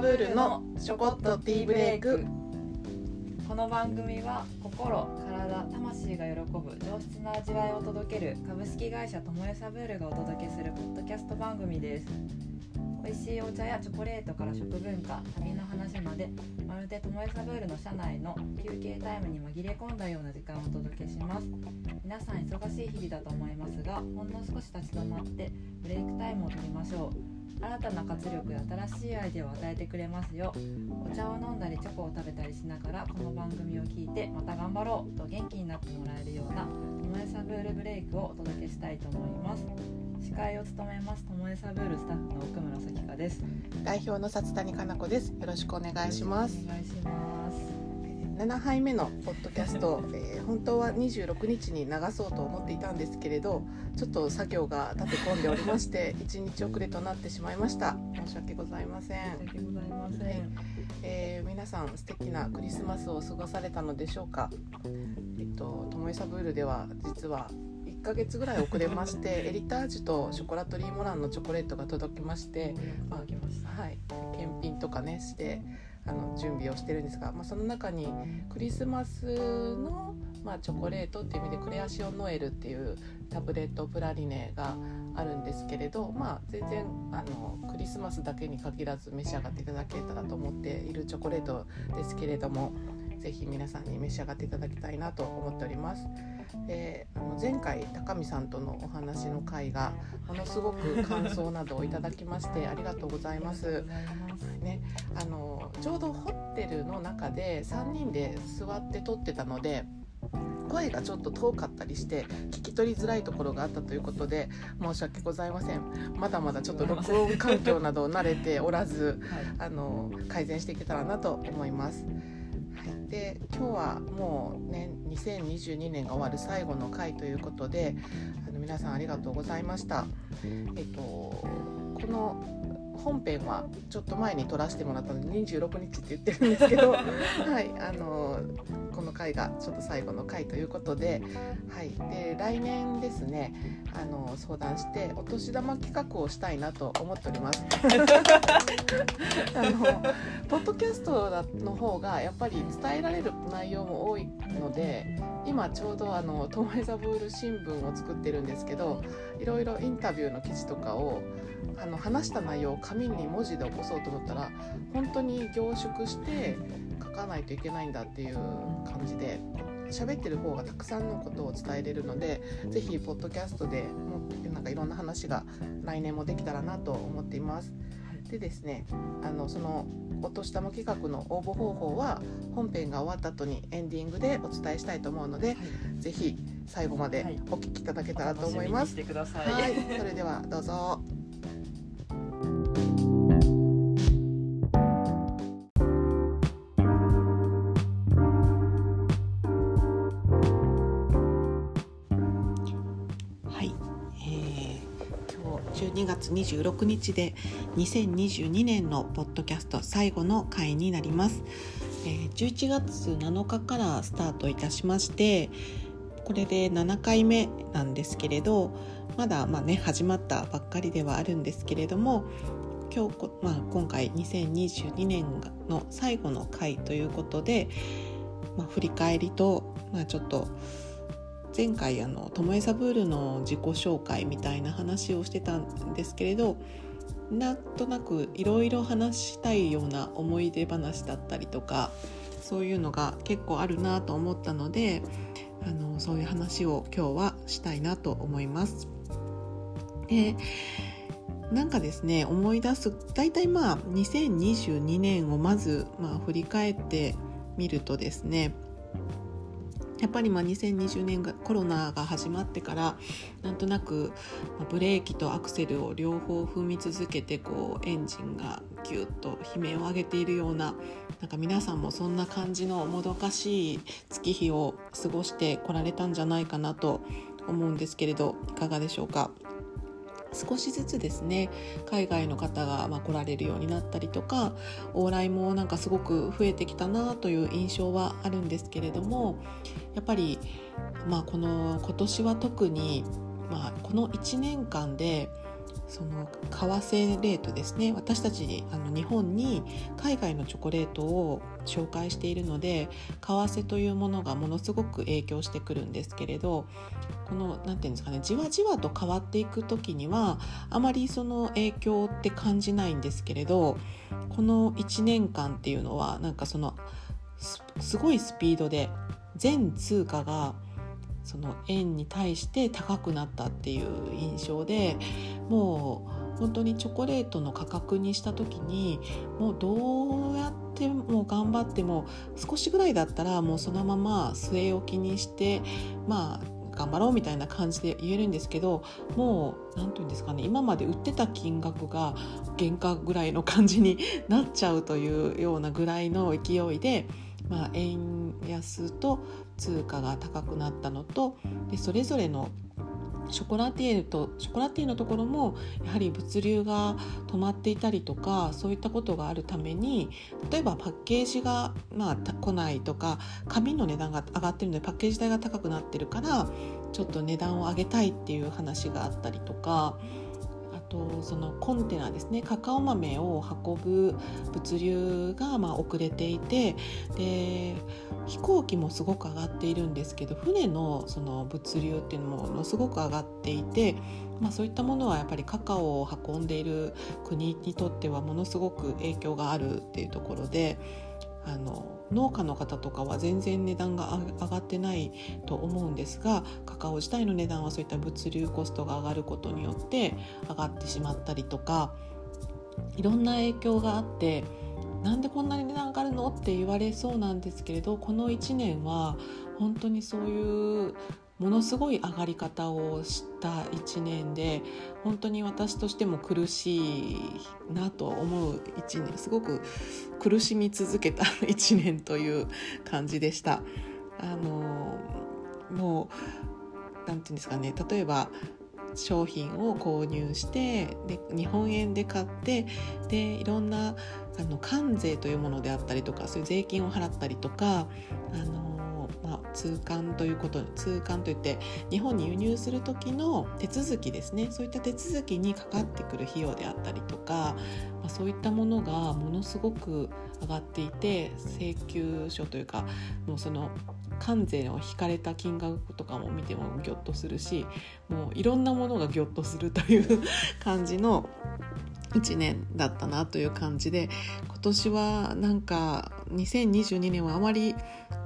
ブールのちょこっとティーブレイク。この番組は心体魂が喜ぶ上質な味わいを届ける株式会社ともえサブールがお届けするポッドキャスト番組です。美味しいお茶やチョコレートから食文化旅の話までまるでともえサブールの社内の休憩タイムに紛れ込んだような時間をお届けします。皆さん忙しい日々だと思いますがほんの少し立ち止まってブレイクタイムを取りましょう。新たな活力や新しいアイデアを与えてくれますよ。お茶を飲んだりチョコを食べたりしながらこの番組を聞いてまた頑張ろうと元気になってもらえるようなともえサブールブレイクをお届けしたいと思います。司会を務めますともえサブールスタッフの奥村咲香です。代表の札谷香奈子です。よろしくお願いします。お願いします7杯目のポッドキャスト、えー、本当は26日に流そうと思っていたんですけれどちょっと作業が立て込んでおりまして 1日遅れとなってしまいました。申し訳ございません。申し訳ございません、はい、えー、皆さん素敵なクリスマスを過ごされたのでしょうか？えっとともえサブールでは実は1ヶ月ぐらい遅れまして エリタージュとショコラトリーモランのチョコレートが届きまして、まあ、はい。検品とかねしてあの準備をしてるんですが、まあ、その中にクリスマスの、まあ、チョコレートっていう意味でクレアシオノエルっていうタブレットプラリネがあるんですけれど、まあ、全然あのクリスマスだけに限らず召し上がっていただけたらと思っているチョコレートですけれどもぜひ皆さんに召し上がっていただきたいなと思っております。であの前回高見さんとのお話の回がものすごく感想などをいただきましてありがとうございます。ね、あのちょうどホテルの中で3人で座って撮ってたので声がちょっと遠かったりして聞き取りづらいところがあったということで申し訳ございませんまだまだちょっと録音環境など慣れておらず、はい、あの改善していけたらなと思います。で今日はもうね2022年が終わる最後の回ということであの皆さんありがとうございました。えっとこの本編はちょっと前に撮らせてもらったので26日って言ってるんですけど、はい、あのこの回がちょっと最後の回ということで,、はい、で来年ですねあの相談してお年玉企画をしたいなと思っております。あのポッドキャストの方がやっぱり伝えられる内容も多いので今ちょうどあのトマイザブール新聞を作ってるんですけどいろいろインタビューの記事とかをあの話した内容を紙に文字で起こそうと思ったら本当に凝縮して書かないといけないんだっていう感じで喋ってる方がたくさんのことを伝えれるので是非ポッドキャストでもなんかいろんな話が来年もできたらなと思っています。でですねあのそのお年玉企画の応募方法は本編が終わった後にエンディングでお伝えしたいと思うので、はい、ぜひ最後までお聞きいただけたらと思います。はい、はい、それではどうぞ。12月26日で2022年のポッドキャスト最後の回になります、え、11月7日からスタートいたしましてこれで7回目なんですけれどまだまあね始まったばっかりではあるんですけれども今日、まあ、今回2022年の最後の回ということで、まあ、振り返りと、まあ、ちょっと前回あのトモエサブールの自己紹介みたいな話をしてたんですけれどなんとなくいろいろ話したいような思い出話だったりとかそういうのが結構あるなと思ったのであのそういう話を今日はしたいなと思います。でなんかですね思い出す大体まあ2022年をまずまあ振り返ってみるとですねやっぱりまあ2020年がコロナが始まってからなんとなくブレーキとアクセルを両方踏み続けてこうエンジンがギュッと悲鳴を上げているようななんか皆さんもそんな感じのもどかしい月日を過ごしてこられたんじゃないかなと思うんですけれどいかがでしょうか？少しずつですね海外の方がま来られるようになったりとか往来もなんかすごく増えてきたなという印象はあるんですけれどもやっぱり、まあ、この今年は特に、まあ、この1年間でその為替レートですね。私たちあの日本に海外のチョコレートを紹介しているので為替というものがものすごく影響してくるんですけれどこの何て言うんですかねじわじわと変わっていく時にはあまりその影響って感じないんですけれどこの1年間っていうのはなんかそのすごいスピードで全通貨がその円に対して高くなったっていう印象でもう本当にチョコレートの価格にした時にもうどうやっても頑張っても少しぐらいだったらもうそのまま据え置きにしてまあ頑張ろうみたいな感じで言えるんですけどもう何て言うんですかね今まで売ってた金額が原価ぐらいの感じになっちゃうというようなぐらいの勢いで、まあ、円安と通貨が高くなったのとでそれぞれのショコラティエとショコラティエのところもやはり物流が止まっていたりとかそういったことがあるために例えばパッケージが、まあ、来ないとか紙の値段が上がってるのでパッケージ代が高くなってるからちょっと値段を上げたいっていう話があったりとかとそのコンテナですねカカオ豆を運ぶ物流がま遅れていてで飛行機もすごく上がっているんですけど船のその物流っていうのもものすごく上がっていて、まあ、そういったものはやっぱりカカオを運んでいる国にとってはものすごく影響があるっていうところで。あの農家の方とかは全然値段が上がってないと思うんですがカカオ自体の値段はそういった物流コストが上がることによって上がってしまったりとかいろんな影響があってなんでこんなに値段上がるの？って言われそうなんですけれどこの1年は本当にそういうものすごい上がり方をした1年で本当に私としても苦しいなと思う1年すごく苦しみ続けた1年という感じでした。あのもうなんていうんですかね例えば商品を購入してで日本円で買ってでいろんなあの関税というものであったりとかそういう税金を払ったりとかあのまあ、通関ということ通関といって日本に輸入する時の手続きですね。そういった手続きにかかってくる費用であったりとか、まあ、そういったものがものすごく上がっていて請求書というかもうその関税を引かれた金額とかも見てもギョッとするしもういろんなものがギョッとするという 感じの1年だったなという感じで今年はなんか2022年はあまり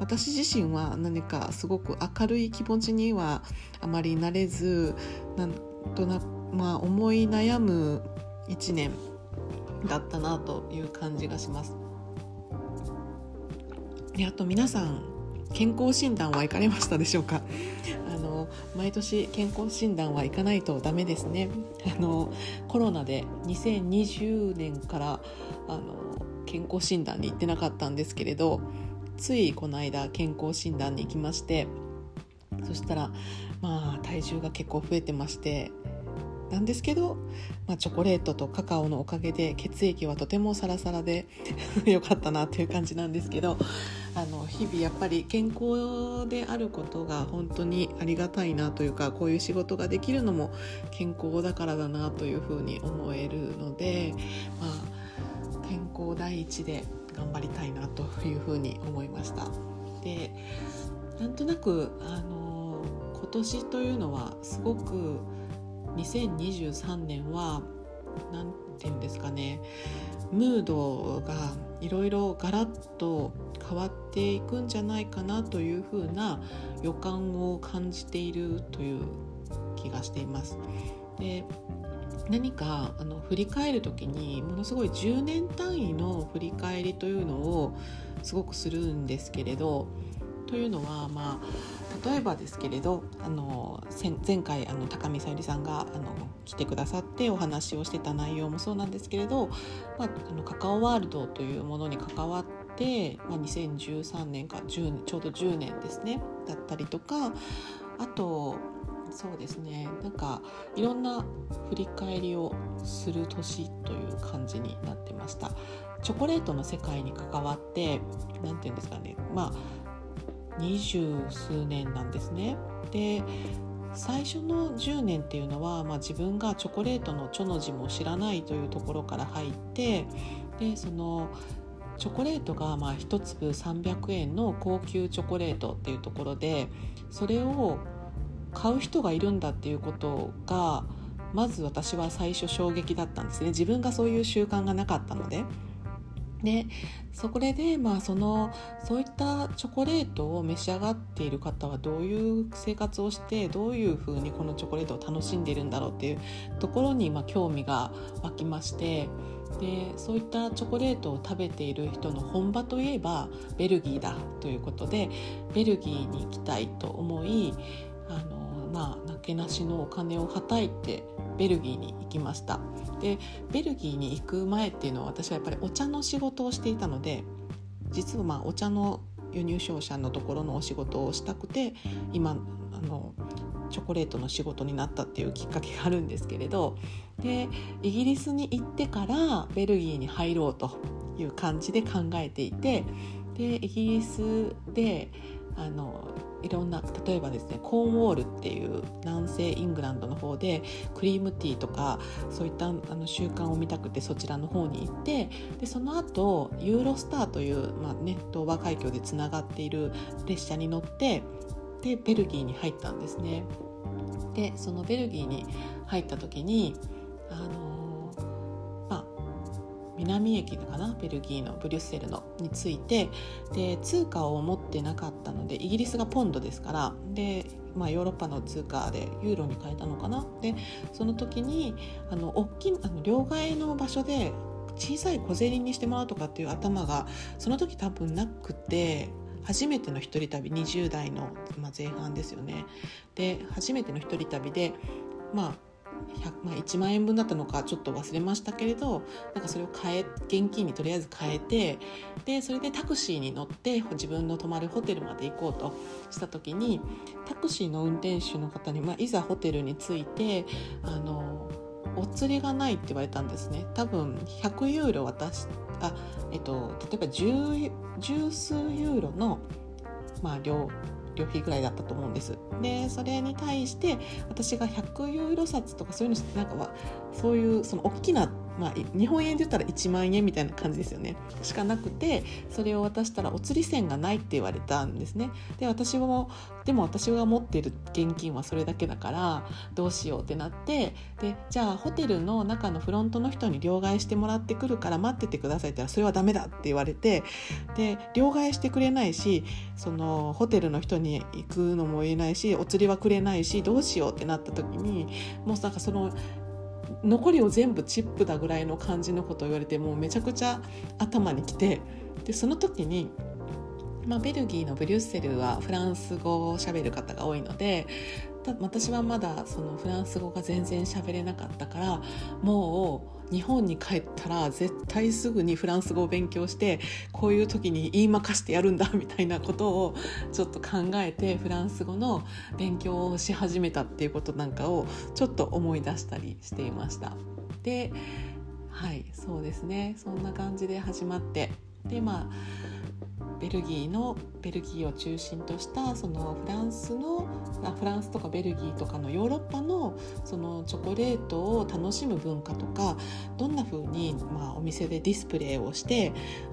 私自身は何かすごく明るい気持ちにはあまりなれずなんとなくまあ思い悩む1年だったなという感じがします。であと皆さん健康診断は行かれましたでしょうか？毎年健康診断は行かないとダメですね。あのコロナで2020年からあの健康診断に行ってなかったんですけれどついこの間健康診断に行きましてそしたらまあ体重が結構増えてましてなんですけど、まあ、チョコレートとカカオのおかげで血液はとてもサラサラで よかったなっていう感じなんですけどあの日々やっぱり健康であることが本当にありがたいなというかこういう仕事ができるのも健康だからだなというふうに思えるので、まあ、健康第一で頑張りたいなというふうに思いました。でなんとなくあの今年というのはすごく2023年は何て言うんですかねムードがいろいろガラッと変わっていくんじゃないかなというふうな予感を感じているという気がしています。で何かあの振り返る時にものすごい10年単位の振り返りというのをすごくするんですけれどというのはまあ例えばですけれどあの前回あの高見さゆりさんがあの来てくださってお話をしてた内容もそうなんですけれど、まあ、あのカカオワールドというものに関わって、まあ、2013年か10ちょうど10年ですねだったりとかあとそうですねなんかいろんな振り返りをする年という感じになってました。チョコレートの世界に関わって何て言うんですかねまあ二十数年なんですねで最初の10年っていうのは、まあ、自分がチョコレートの「チョ」の字も知らないというところから入ってでそのチョコレートがまあ1粒300円の高級チョコレートっていうところでそれを買う人がいるんだっていうことがまず私は最初衝撃だったんですね自分がそういう習慣がなかったので。でそこでまあそのそういったチョコレートを召し上がっている方はどういう生活をしてどういうふうにこのチョコレートを楽しんでいるんだろうっていうところにまあ興味が湧きましてでそういったチョコレートを食べている人の本場といえばベルギーだということでベルギーに行きたいと思いあのまあなけなしのお金をはたいてベルギーに行きました。でベルギーに行く前っていうのは私はやっぱりお茶の仕事をしていたので実はまあお茶の輸入商社のところのお仕事をしたくて今あのチョコレートの仕事になったっていうきっかけがあるんですけれどでイギリスに行ってからベルギーに入ろうという感じで考えていてでイギリスであのいろんな例えばですねコーンウォールっていう南西イングランドの方でクリームティーとかそういったあの習慣を見たくてそちらの方に行ってでその後ユーロスターという、まあね、東亜海峡でつながっている列車に乗ってでベルギーに入ったんですね。でそのベルギーに入った時にあの南駅かな？ベルギーのブリュッセルのについて。で通貨を持ってなかったのでイギリスがポンドですから。で、まあ、ヨーロッパの通貨でユーロに変えたのかな？でその時にあの大きあの両替の場所で小さい小銭にしてもらうとかっていう頭がその時多分なくて初めての一人旅20代の、前半ですよね。で初めての一人旅でまあまあ、1万円分だったのかちょっと忘れましたけれどなんかそれを変え現金にとりあえず変えてでそれでタクシーに乗って自分の泊まるホテルまで行こうとした時にタクシーの運転手の方に、まあ、いざホテルに着いてあのお釣りがないって言われたんですね。多分100ユーロ渡しあ、えっと、例えば十十数ユーロの、まあ、料旅費ぐらいだったと思うんです。でそれに対して私が100ユーロ札とかそういうのなんかはそういうその大きなまあ、日本円で言ったら1万円みたいな感じですよね。しかなくてそれを渡したらお釣り銭がないって言われたんですね。で私もでも私が持ってる現金はそれだけだからどうしようってなってでじゃあホテルの中のフロントの人に両替してもらってくるから待っててくださいって言ったらそれはダメだって言われてで両替してくれないしそのホテルの人に行くのも言えないしお釣りはくれないしどうしようってなった時にもうなんかその残りを全部チップだぐらいの感じのことを言われてもうめちゃくちゃ頭にきてでその時に、まあ、ベルギーのブリュッセルはフランス語を喋る方が多いので私はまだそのフランス語が全然喋れなかったからもう日本に帰ったら絶対すぐにフランス語を勉強してこういう時に言いまかしてやるんだみたいなことをちょっと考えてフランス語の勉強をし始めたっていうことなんかをちょっと思い出したりしていました。ではいそうですねそんな感じで始まってでまあベルギーのベルギーを中心としたそのフランスのフランスとかベルギーとかのヨーロッパのそのチョコレートを楽しむ文化とかどんな風にまあお店でディスプレイをして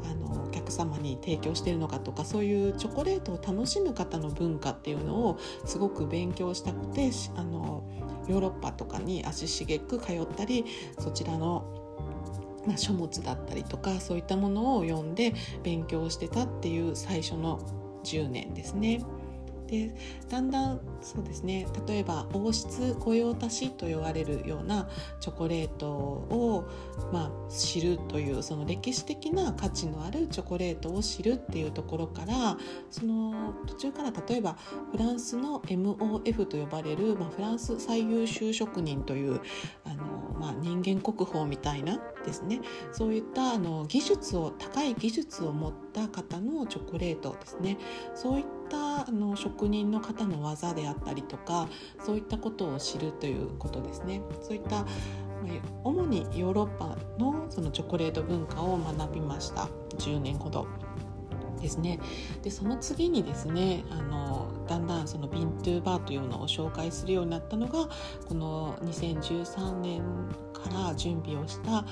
あのお客様に提供しているのかとかそういうチョコレートを楽しむ方の文化っていうのをすごく勉強したくてあのヨーロッパとかに足しげく通ったりそちらのまあ、書物だったりとかそういったものを読んで勉強してたっていう最初の10年ですね。でだんだんそうですね例えば王室御用達と言われるようなチョコレートを、まあ、知るというその歴史的な価値のあるチョコレートを知るっていうところからその途中から例えばフランスの MOF と呼ばれる、まあ、フランス最優秀職人というあの、まあ、人間国宝みたいなですね。そういったあの技術を高い技術を持った方のチョコレートですね。そういったあの職人の方の技であったりとかそういったことを知るということですね。そういった主にヨーロッパのそのチョコレート文化を学びました。10年ほど。ですね。でその次にですねあのだんだんそのビントゥーバーというのを紹介するようになったのがこの2013年から準備をした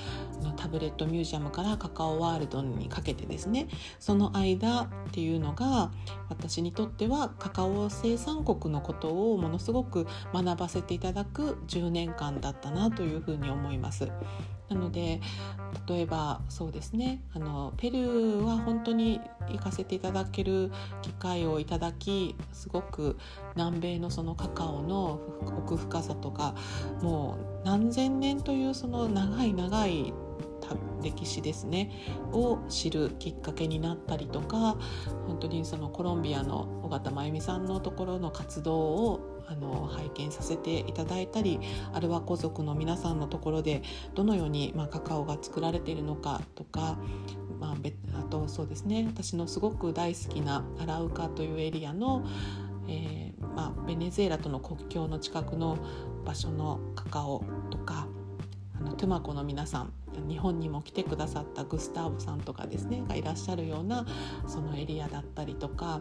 タブレットミュージアムからカカオワールドにかけてですねその間っていうのが私にとってはカカオ生産国のことをものすごく学ばせていただく10年間だったなというふうに思います。なので例えばそうですね。あのペルーは本当に行かせていただける機会をいただきすごく南米のそのカカオの奥深さとかもう何千年というその長い長い歴史ですねを知るきっかけになったりとか本当にそのコロンビアの尾形真由美さんのところの活動をあの拝見させていただいたりアルワコ族の皆さんのところでどのように、まあ、カカオが作られているのかとか、まあ、あとそうですね私のすごく大好きなアラウカというエリアの、えーまあ、ベネズエラとの国境の近くの場所のカカオとかあのトゥマコの皆さん日本にも来てくださったグスターボさんとかですねがいらっしゃるようなそのエリアだったりとか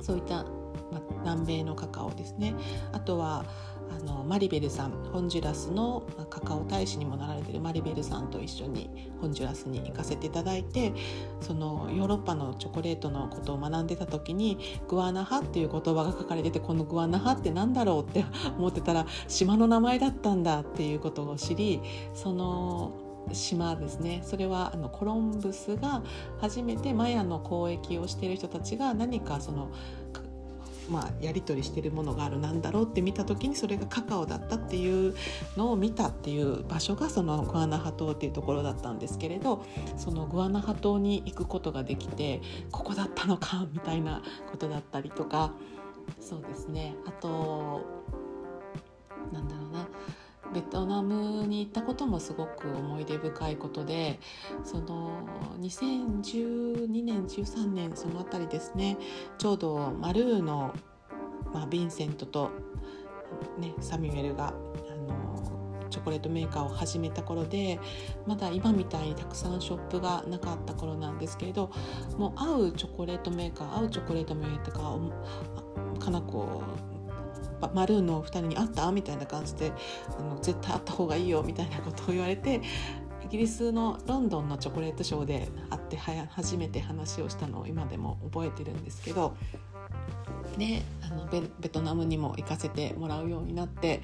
そういったま、南米のカカオですね。あとはあのマリベルさんホンジュラスのカカオ大使にもなられてるマリベルさんと一緒にホンジュラスに行かせていただいてそのヨーロッパのチョコレートのことを学んでた時にグアナハっていう言葉が書かれててこのグアナハって何だろうって 思ってたら島の名前だったんだっていうことを知りその島ですね。それはあのコロンブスが初めてマヤの交易をしている人たちが何かそのまあ、やり取りしてるものがあるなんだろうって見た時にそれがカカオだったっていうのを見たっていう場所がそのグアナハ島っていうところだったんですけれどそのグアナハ島に行くことができてここだったのかみたいなことだったりとか。そうですね。あとなんだろうな。ベトナムに行ったこともすごく思い出深いことでその2012年13年その辺りですねちょうどマルーの、まあ、ヴィンセントと、ね、サミュエルがあのチョコレートメーカーを始めた頃でまだ今みたいにたくさんショップがなかった頃なんですけれどもう合うチョコレートメーカー合うチョコレートメーカーかなこマルーンの2人に会った？みたいな感じであの絶対会った方がいいよみたいなことを言われてイギリスのロンドンのチョコレートショーで会って初めて話をしたのを今でも覚えてるんですけど、で、あのベトナムにも行かせてもらうようになって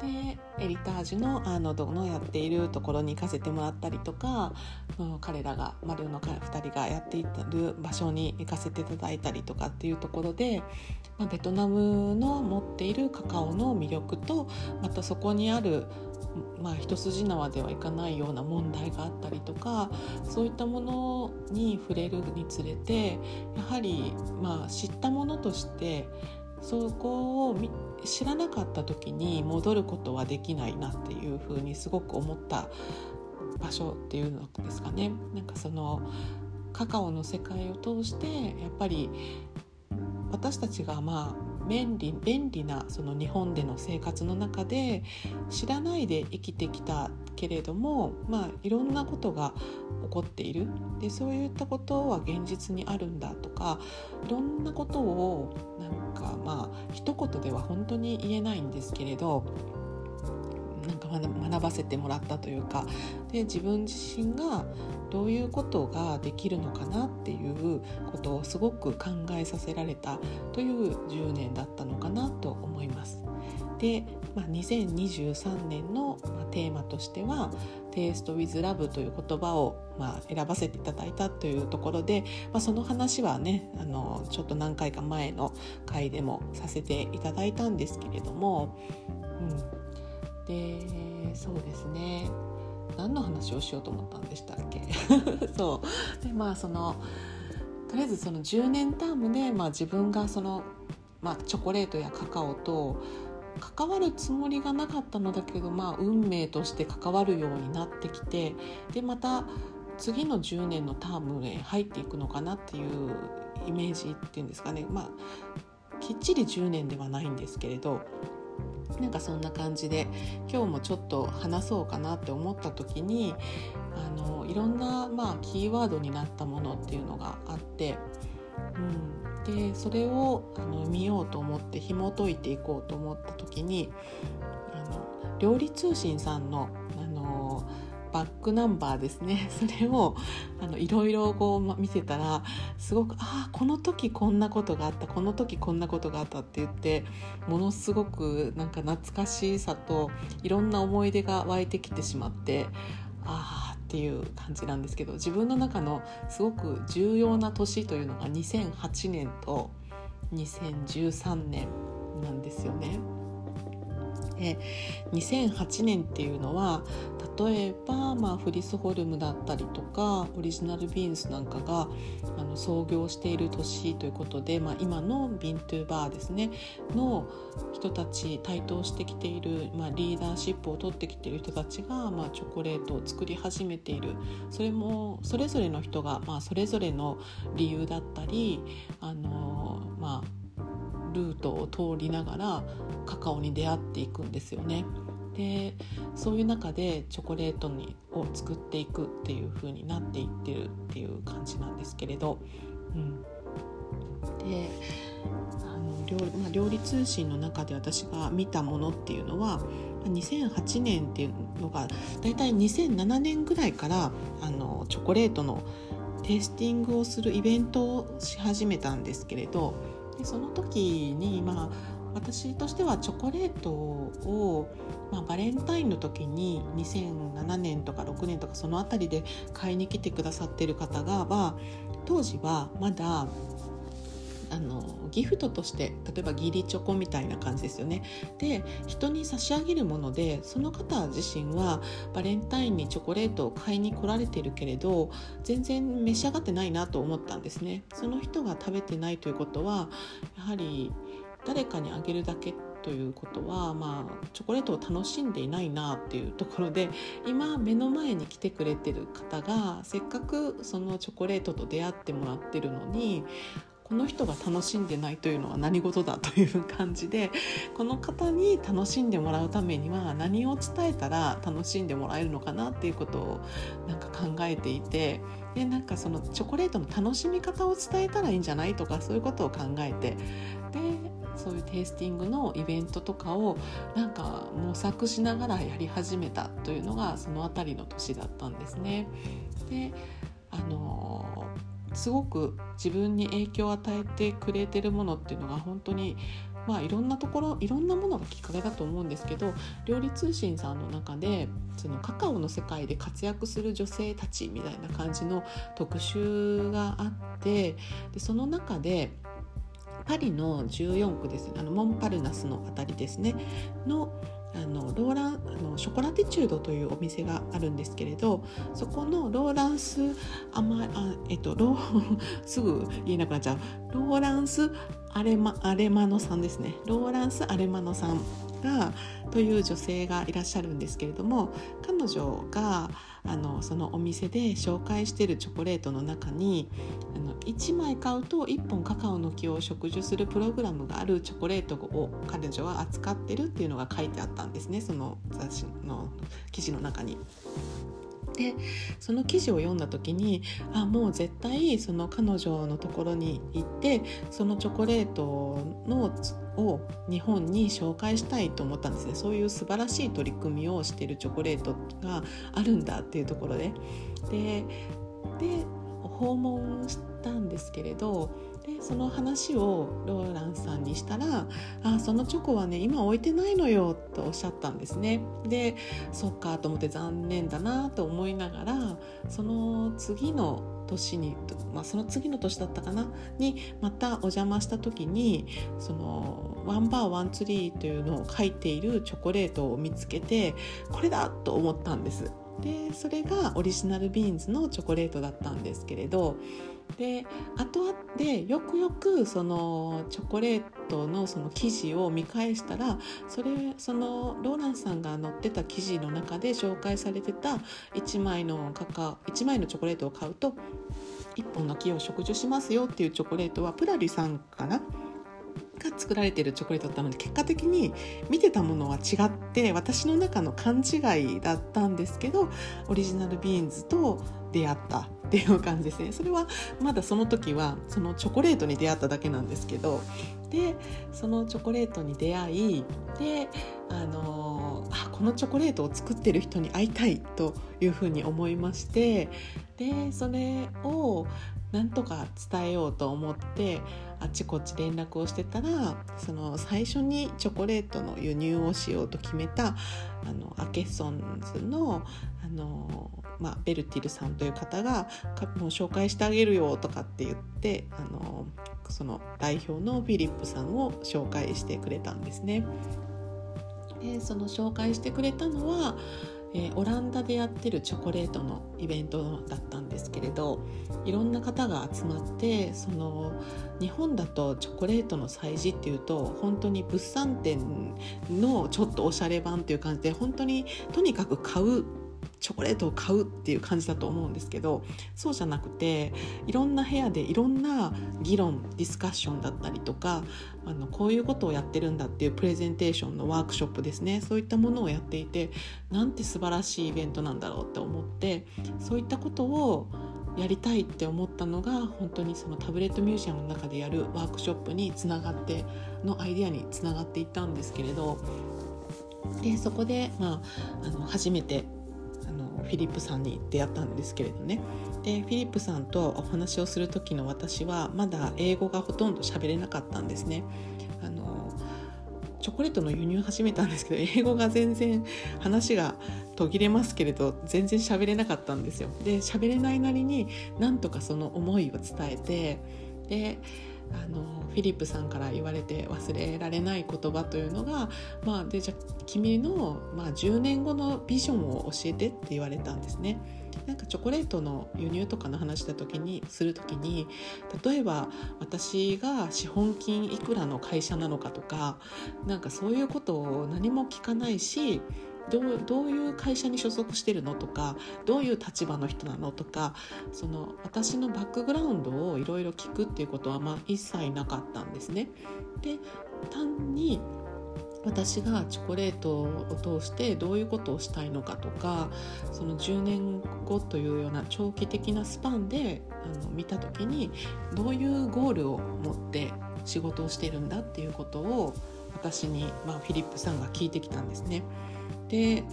でエリタージュのアーノドのやっているところに行かせてもらったりとか、うん、彼らがマルーの2人がやっている場所に行かせていただいたりとかっていうところで、まあ、ベトナムの持っているカカオの魅力とまたそこにあるまあ、一筋縄ではいかないような問題があったりとかそういったものに触れるにつれてやはり、まあ、知ったものとしてそこを見て知らなかった時に戻ることはできないなっていうふうにすごく思った場所っていうのですかね。なんかそのカカオの世界を通してやっぱり私たちがまあ便利便利なその日本での生活の中で知らないで生きてきたけれども、まあ、いろんなことが起こっているでそういったことは現実にあるんだとかいろんなことをなんまあ一言では本当に言えないんですけれどなんか学ばせてもらったというかで自分自身がどういうことができるのかなっていうことをすごく考えさせられたという10年だったのかなと思います。で、まあ、2023年のテーマとしては「テイスト・ウィズ・ラブ」という言葉をまあ選ばせていただいたというところで、まあ、その話はねあのちょっと何回か前の回でもさせていただいたんですけれども、うん、でそうですね。何の話をしようと思ったんでしたっけ？そう。でまあそのとりあえずその10年タームで、まあ、自分がその、まあ、チョコレートやカカオと関わるつもりがなかったのだけど、まあ、運命として関わるようになってきてでまた次の10年のタームへ入っていくのかなっていうイメージっていうんですかね。まあきっちり10年ではないんですけれどなんかそんな感じで今日もちょっと話そうかなって思った時にあのいろんな、まあ、キーワードになったものっていうのがあって、うん、でそれをあの見ようと思って紐解いていこうと思った時にあの料理通信さんのあのバックナンバーですね。それをあのいろいろこう見てたらすごく「ああこの時こんなことがあったこの時こんなことがあった」って言ってものすごくなんか懐かしさといろんな思い出が湧いてきてしまってああっていう感じなんですけど自分の中のすごく重要な年というのが2008年と2013年なんですよね。で2008年っていうのは例えば、まあ、フリスホルムだったりとかオリジナルビーンズなんかがあの創業している年ということで、まあ、今のビントゥーバーですねの人たち台頭してきている、まあ、リーダーシップを取ってきている人たちが、まあ、チョコレートを作り始めている。それもそれぞれの人が、まあ、それぞれの理由だったりあのまあルートを通りながらカカオに出会っていくんですよね。でそういう中でチョコレートにを作っていくっていう風になっていってるっていう感じなんですけれど、うん、であの料,、まあ、料理通信の中で私が見たものっていうのは2008年っていうのがだいたい2007年ぐらいからあのチョコレートのテイスティングをするイベントをし始めたんですけれどでその時にまあ私としてはチョコレートを、まあ、バレンタインの時に2007年とか6年とかその辺りで買いに来てくださってる方が、まあ、当時はまだあのギフトとして例えば義理チョコみたいな感じですよね。で人に差し上げるものでその方自身はバレンタインにチョコレートを買いに来られてるけれど全然召し上がってないなと思ったんですね。その人が食べてないということはやはり誰かにあげるだけということは、まあ、チョコレートを楽しんでいないなっていうところで今目の前に来てくれてる方がせっかくそのチョコレートと出会ってもらってるのにこの人が楽しんでないというのは何事だという感じでこの方に楽しんでもらうためには何を伝えたら楽しんでもらえるのかなっていうことをなんか考えていてでなんかそのチョコレートの楽しみ方を伝えたらいいんじゃないとかそういうことを考えてでそういうテイスティングのイベントとかをなんか模索しながらやり始めたというのがその辺りの年だったんですね。であのすごく自分に影響を与えてくれてるものっていうのが本当にまあいろんなところいろんなものがきっかけだと思うんですけど料理通信さんの中でそのカカオの世界で活躍する女性たちみたいな感じの特集があってでその中でパリの14区ですあのモンパルナスの辺りですねのあのローランあのショコラティチュードというお店があるんですけれどそこのローランスあまあえっとローすぐ言えなくなっちゃう。ローランスアレマアレマノさんですね。ローランスアレマノさん。がという女性がいらっしゃるんですけれども彼女があのそのお店で紹介しているチョコレートの中にあの1枚買うと1本カカオの木を植樹するプログラムがあるチョコレートを彼女は扱ってるっていうのが書いてあったんですねその雑誌の記事の中に。でその記事を読んだ時にあもう絶対その彼女のところに行ってそのチョコレートのを日本に紹介したいと思ったんですねそういう素晴らしい取り組みをしているチョコレートがあるんだっていうところででで訪問したんですけれどでその話をローランさんにしたら「あそのチョコはね今置いてないのよ」とおっしゃったんですね。でそっかと思って残念だなと思いながらその次の年に、まあ、その次の年だったかな？にまたお邪魔した時にそのワンバーワンツリーというのを書いているチョコレートを見つけてこれだと思ったんです。でそれがオリジナルビーンズのチョコレートだったんですけれどで後でよくよくそのチョコレートのその生地を見返したらそれそのローランさんが載ってた記事の中で紹介されてた1枚のカカ1枚のチョコレートを買うと1本の木を植樹しますよっていうチョコレートはプラリさんかな？が作られてるチョコレートだったので結果的に見てたものは違って私の中の勘違いだったんですけどオリジナルビーンズと出会ったっていう感じですね。それはまだその時はそのチョコレートに出会っただけなんですけどでそのチョコレートに出会いであのあこのチョコレートを作ってる人に会いたいというふうに思いましてでそれをなんとか伝えようと思ってあっちこっち連絡をしてたらその最初にチョコレートの輸入をしようと決めたあのアケソンズのあの、まあ、ベルティルさんという方がもう紹介してあげるよとかって言ってあのその代表のフィリップさんを紹介してくれたんですね。でその紹介してくれたのはえー、オランダでやってるチョコレートのイベントだったんですけれどいろんな方が集まってその日本だとチョコレートの催事っていうと本当に物産展のちょっとおしゃれ版っていう感じで本当にとにかく買うチョコレートを買うっていう感じだと思うんですけどそうじゃなくていろんな部屋でいろんな議論ディスカッションだったりとかあのこういうことをやってるんだっていうプレゼンテーションのワークショップですね。そういったものをやっていてなんて素晴らしいイベントなんだろうって思ってそういったことをやりたいって思ったのが本当にそのタブレットミュージアムの中でやるワークショップにつながってのアイデアにつながっていったんですけれどでそこで、まあ、あの初めてフィリップさんに出会ったんですけれどねでフィリップさんとお話をする時の私はまだ英語がほとんど喋れなかったんですね。あのチョコレートの輸入始めたんですけど英語が全然話が途切れますけれど全然喋れなかったんですよ。で喋れないなりになんとかその思いを伝えてであのフィリップさんから言われて忘れられない言葉というのが、まあ、でじゃ君の、まあ、10年後のビジョンを教えてって言われたんですね。なんかチョコレートの輸入とかの話した時にする時に例えば私が資本金いくらの会社なのかとかなんかそういうことを何も聞かないしどうどういう会社に所属してるのとかどういう立場の人なのとかその私のバックグラウンドをいろいろ聞くっていうことはまあ一切なかったんですね。で単に私がチョコレートを通してどういうことをしたいのかとかその10年後というような長期的なスパンであの見た時にどういうゴールを持って仕事をしているんだっていうことを私に、まあ、フィリップさんが聞いてきたんですね。で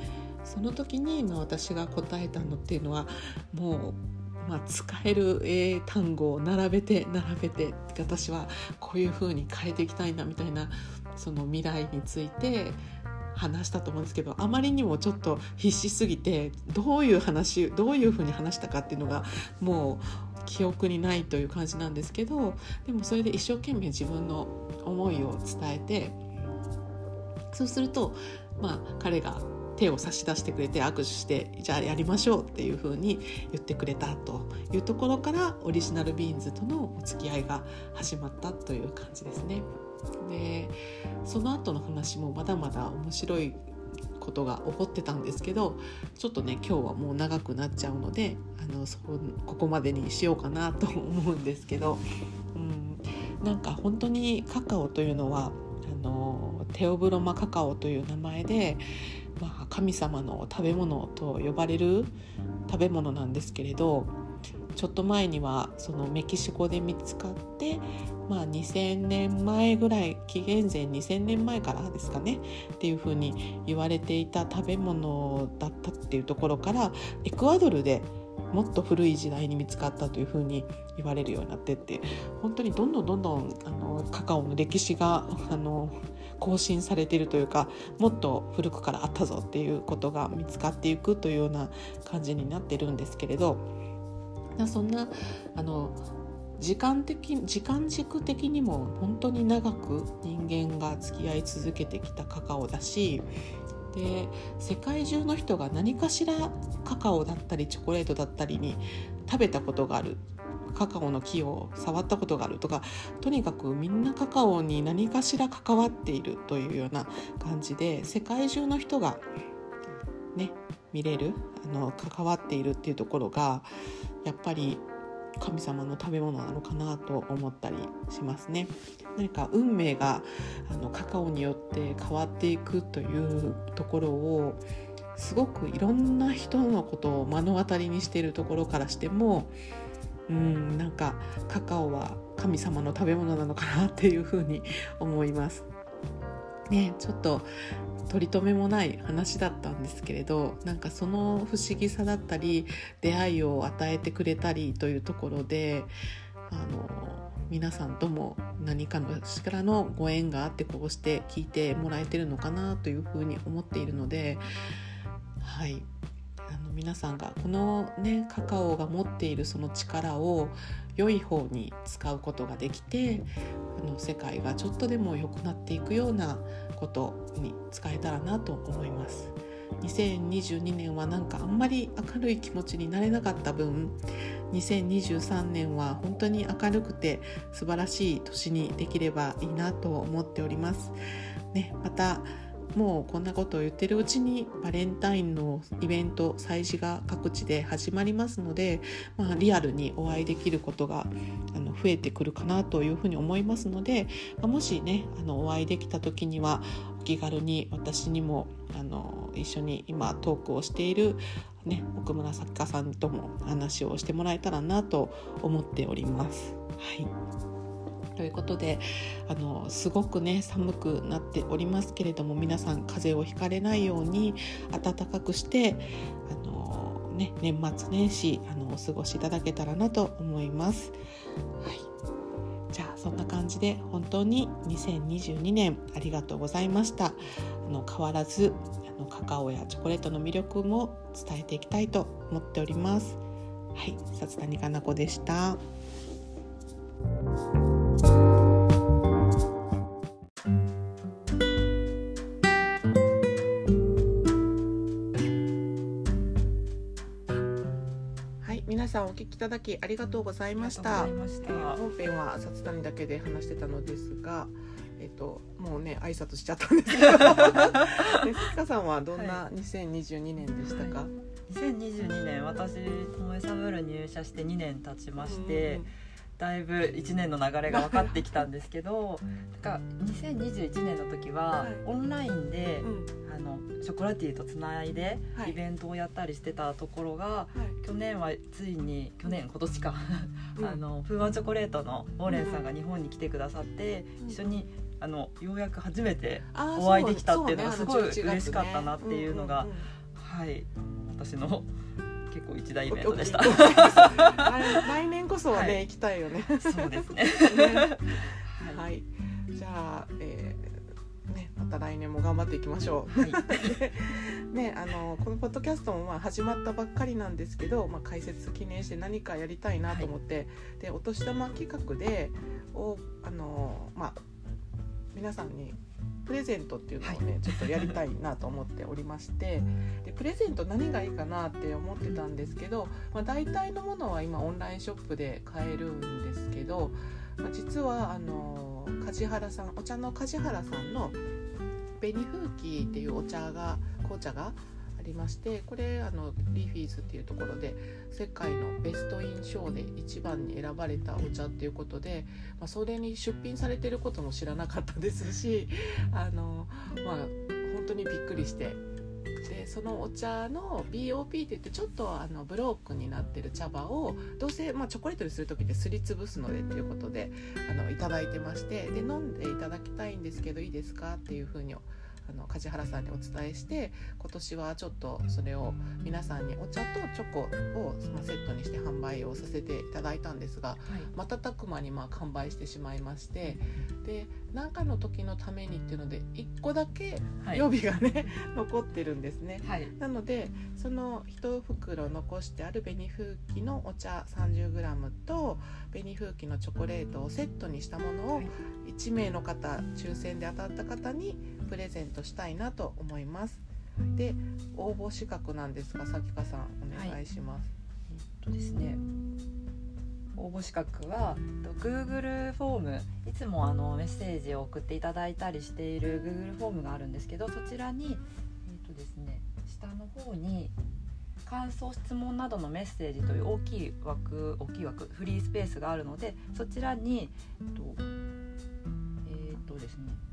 その時に、まあ、私が答えたのっていうのはもうまあ、使える英単語を並べて並べて私はこういう風に変えていきたいなみたいなその未来について話したと思うんですけどあまりにもちょっと必死すぎてどういう話どういう風に話したかっていうのがもう記憶にないという感じなんですけどでもそれで一生懸命自分の思いを伝えてそうするとまあ彼が手を差し出してくれて握手してじゃあやりましょうっていう風に言ってくれたというところからオリジナルビーンズとのお付き合いが始まったという感じですね。でその後の話もまだまだ面白いことが起こってたんですけどちょっとね今日はもう長くなっちゃうのであのそこここまでにしようかなと思うんですけど、うん、なんか本当にカカオというのはあのテオブロマカカオという名前で、まあ、神様の食べ物と呼ばれる食べ物なんですけれどちょっと前にはそのメキシコで見つかって、まあ、2000年前ぐらい紀元前2000年前からですかねっていうふうに言われていた食べ物だったっていうところからエクアドルでもっと古い時代に見つかったというふうに言われるようになってって本当にどんどんどんどんあのカカオの歴史があの更新されてるというかもっと古くからあったぞっていうことが見つかっていくというような感じになってるんですけれどそんなあの時間的時間軸的にも本当に長く人間が付き合い続けてきたカカオだしで世界中の人が何かしらカカオだったりチョコレートだったりに食べたことがある。カカオの木を触ったことがあるとかとにかくみんなカカオに何かしら関わっているというような感じで世界中の人がね見れるあの関わっているっていうところがやっぱり神様の食べ物なのかなと思ったりしますね。何か運命があのカカオによって変わっていくというところをすごくいろんな人のことを目の当たりにしているところからしてもうんなんかカカオは神様の食べ物なのかなっていうふうに思います。ね、ちょっと取り留めもない話だったんですけれどなんかその不思議さだったり出会いを与えてくれたりというところであの皆さんとも何かの力のご縁があってこうして聞いてもらえてるのかなというふうに思っているのではいあの皆さんがこのねカカオが持っているその力を良い方に使うことができてあの世界がちょっとでも良くなっていくようなことに使えたらなと思います。2022年はなんかあんまり明るい気持ちになれなかった分2023年は本当に明るくて素晴らしい年にできればいいなと思っております。ね、またもうこんなことを言ってるうちにバレンタインのイベント催事が各地で始まりますので、まあ、リアルにお会いできることがあの増えてくるかなというふうに思いますので、まあ、もしねあのお会いできた時にはお気軽に私にもあの一緒に今トークをしている、ね、奥村作家さんとも話をしてもらえたらなと思っております。はいということであのすごくね寒くなっておりますけれども皆さん風邪をひかれないように暖かくしてあの、ね、年末年始あのお過ごしいただけたらなと思います。はいじゃあそんな感じで本当に2022年ありがとうございましたあの変わらずあのカカオやチョコレートの魅力も伝えていきたいと思っておりますはい、札谷かな子でした。さんお聞きいただきありがとうございました。本編は札谷だけで話してたのですが、えっともうね挨拶しちゃったんですけど、すかさんはどんな2022年でしたか？はい、2022年私ともえサブル入社して2年経ちまして。うんだいぶ1年の流れが分かってきたんですけどなんか2021年の時はオンラインで、あのショコラティーとつないでイベントをやったりしてたところが、去年はついに去年今年か。あのフーワンチョコレートのウォーレンさんが日本に来てくださって一緒にあのようやく初めてお会いできたっていうのがすごい嬉しかったなっていうのが、はい。私の結構一大イベントでした。来年こそはね、はい、行きたいよね。そうですね。はい、じゃあ、えー、ね、また来年も頑張っていきましょう。はい、ね、あのこのポッドキャストもまあ始まったばっかりなんですけど、まあ解説記念して何かやりたいなと思って、はい、でお年玉企画で、おあのまあ皆さんにプレゼントっていうのをね、はい、ちょっとやりたいなと思っておりましてでプレゼント何がいいかなって思ってたんですけど、まあ、大体のものは今オンラインショップで買えるんですけど、まあ、実はあの梶原さんお茶の梶原さんの紅風紀っていうお茶が紅茶がりましてこれあのリーフィーズっていうところで世界のベストイン賞で一番に選ばれたお茶っていうことで、まあ、それに出品されてることも知らなかったですしあの、まあ、本当にびっくりして。でそのお茶の BOP って言ってちょっとあのブロークになってる茶葉をどうせ、まあ、チョコレートにする時ってすりつぶすのでっていうことであのいただいてましてで飲んでいただきたいんですけどいいですかっていうふうにあの梶原さんにお伝えして今年はちょっとそれを皆さんにお茶とチョコをまセットにして販売をさせていただいたんですが、はい、瞬く間にまあ完売してしまいましてで何かの時のためにっていうので1個だけ予備がね、はい、残ってるんですね。はい、なのでその1袋残してある紅風紀のお茶 30g と紅風紀のチョコレートをセットにしたものを1名の方抽選で当たった方にプレゼントしたいなと思います。で応募資格なんですがさきかさんお願いします。はい、えっとですね応募資格は Google フォームいつもあのメッセージを送っていただいたりしている Google フォームがあるんですけどそちらに、えっとですね、下の方に感想質問などのメッセージという大きい枠大きい枠フリースペースがあるのでそちらにえっとえーっとですね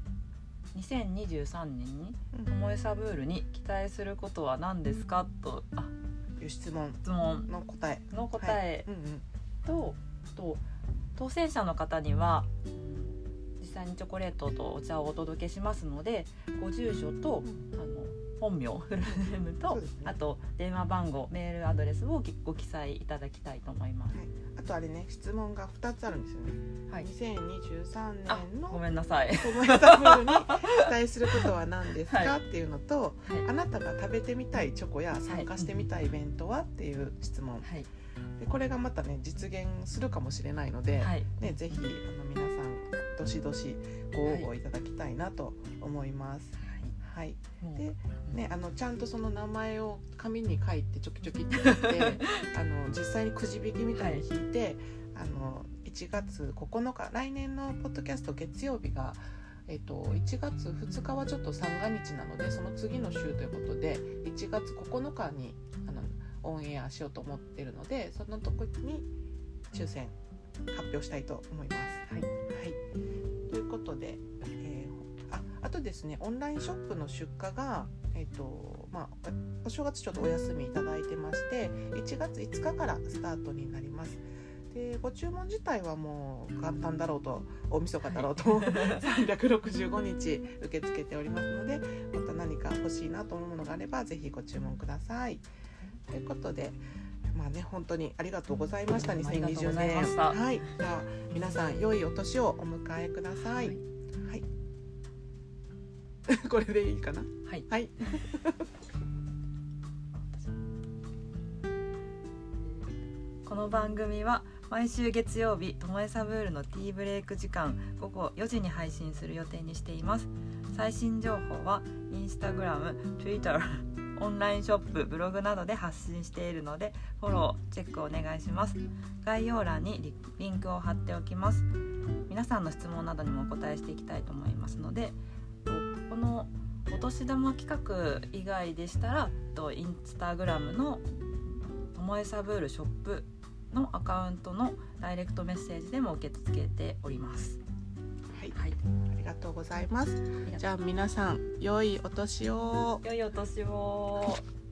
2023年に「ともえサブールに期待することは何ですか?」とあいう質問。質問。の答え。の答え。うんうん。と,、と当選者の方には実際にチョコレートとお茶をお届けしますのでご住所と、あの本名フルネームと、ね。あと電話番号メールアドレスをご記載いただきたいと思います。はい、あとあれね質問が2つあるんですよね、はい、2023あ年のごめんなさい。トモエサブールに期待することは何ですか、はっていうのとはい。あなたが食べてみたいチョコや参加してみたいイベントはっていう質問。はい。でこれがまたね実現するかもしれないので、はい。ね、ぜひあの皆さんどしどしご応募いただきたいなと思います。はい、でね、あのちゃんとその名前を紙に書いてちょきちょきってやって あの実際にくじ引きみたいに引いて、あの1月9日来年のポッドキャスト月曜日が、えっと、1月2日はちょっと三が日なのでその次の週ということで1月9日にあのオンエアしようと思ってるのでその時に抽選発表したいと思います。はい。はい、ということで、えーああとですねオンラインショップの出荷が、えっとまあ、お正月ちょっとお休みいただいてまして1月5日からスタートになります。でご注文自体はもう簡単だろうと大晦日だろうと 365日受け付けておりますのでまた何か欲しいなと思うものがあればぜひご注文ください。ということでまあね本当にありがとうございました。ありがとうご2020ざい年。はい。じゃあ皆さん良いお年をお迎えください。はい。はい これでいいかな？はい。はい。この番組は毎週月曜日ともえサブールのティーブレイク時間午後4時に配信する予定にしています。最新情報はインスタグラム、Twitter オンラインショップ、ブログなどで発信しているのでフォロー、チェックお願いします。概要欄にリリンクを貼っておきます。皆さんの質問などにもお答えしていきたいと思いますのでとこのお年玉企画以外でしたらとインスタグラムのともえサブールショップのアカウントのダイレクトメッセージでも受け付けております。はいはい、ありがとうございますじゃあ皆さん良いお年を良いお年を。